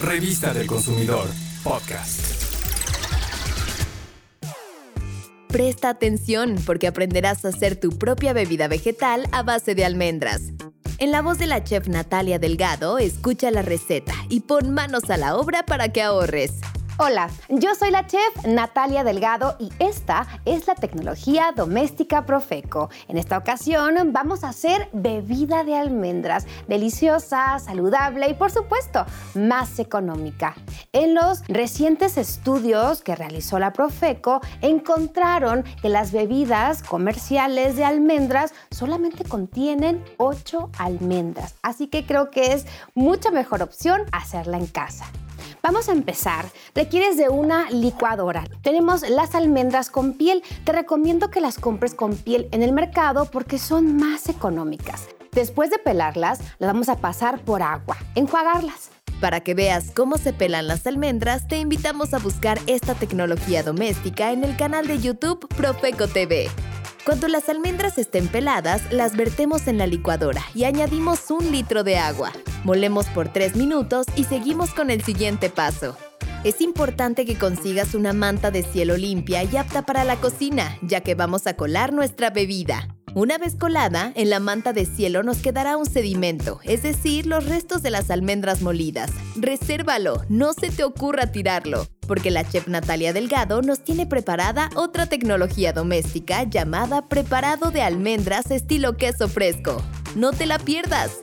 Revista del Consumidor, podcast. Presta atención porque aprenderás a hacer tu propia bebida vegetal a base de almendras. En la voz de la chef Natalia Delgado, escucha la receta y pon manos a la obra para que ahorres. Hola, yo soy la chef Natalia Delgado y esta es la tecnología doméstica Profeco. En esta ocasión vamos a hacer bebida de almendras, deliciosa, saludable y por supuesto más económica. En los recientes estudios que realizó la Profeco encontraron que las bebidas comerciales de almendras solamente contienen 8 almendras, así que creo que es mucha mejor opción hacerla en casa. Vamos a empezar. Requieres de una licuadora. Tenemos las almendras con piel. Te recomiendo que las compres con piel en el mercado porque son más económicas. Después de pelarlas, las vamos a pasar por agua, enjuagarlas. Para que veas cómo se pelan las almendras, te invitamos a buscar esta tecnología doméstica en el canal de YouTube Profeco TV. Cuando las almendras estén peladas, las vertemos en la licuadora y añadimos un litro de agua. Molemos por 3 minutos y seguimos con el siguiente paso. Es importante que consigas una manta de cielo limpia y apta para la cocina, ya que vamos a colar nuestra bebida. Una vez colada, en la manta de cielo nos quedará un sedimento, es decir, los restos de las almendras molidas. Resérvalo, no se te ocurra tirarlo, porque la chef Natalia Delgado nos tiene preparada otra tecnología doméstica llamada preparado de almendras estilo queso fresco. No te la pierdas.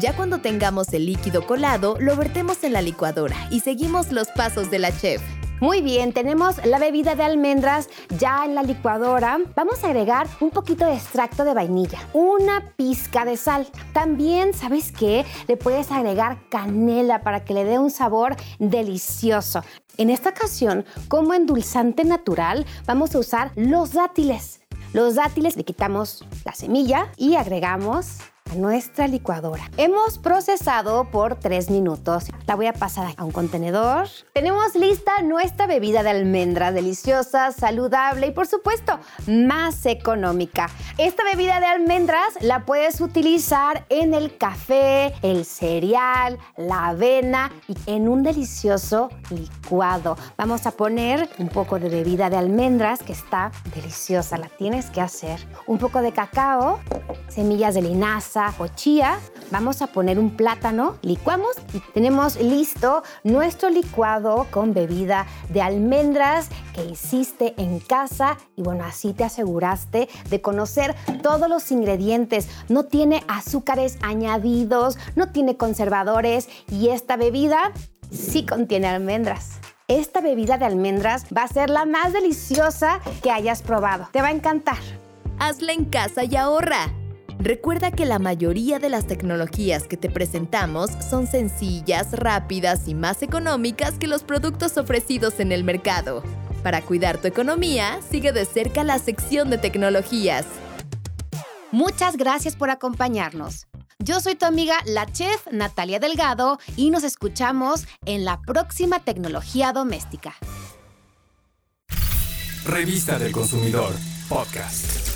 Ya cuando tengamos el líquido colado, lo vertemos en la licuadora y seguimos los pasos de la chef. Muy bien, tenemos la bebida de almendras ya en la licuadora. Vamos a agregar un poquito de extracto de vainilla, una pizca de sal. También, ¿sabes qué? Le puedes agregar canela para que le dé un sabor delicioso. En esta ocasión, como endulzante natural, vamos a usar los dátiles. Los dátiles le quitamos la semilla y agregamos nuestra licuadora. Hemos procesado por 3 minutos. La voy a pasar a un contenedor. Tenemos lista nuestra bebida de almendra deliciosa, saludable y por supuesto más económica. Esta bebida de almendras la puedes utilizar en el café, el cereal, la avena y en un delicioso licuado. Vamos a poner un poco de bebida de almendras que está deliciosa, la tienes que hacer. Un poco de cacao, semillas de linaza, o vamos a poner un plátano, licuamos y tenemos listo nuestro licuado con bebida de almendras que hiciste en casa y bueno, así te aseguraste de conocer todos los ingredientes. No tiene azúcares añadidos, no tiene conservadores y esta bebida sí contiene almendras. Esta bebida de almendras va a ser la más deliciosa que hayas probado. Te va a encantar. Hazla en casa y ahorra. Recuerda que la mayoría de las tecnologías que te presentamos son sencillas, rápidas y más económicas que los productos ofrecidos en el mercado. Para cuidar tu economía, sigue de cerca la sección de tecnologías. Muchas gracias por acompañarnos. Yo soy tu amiga, la chef Natalia Delgado, y nos escuchamos en la próxima tecnología doméstica. Revista del Consumidor, podcast.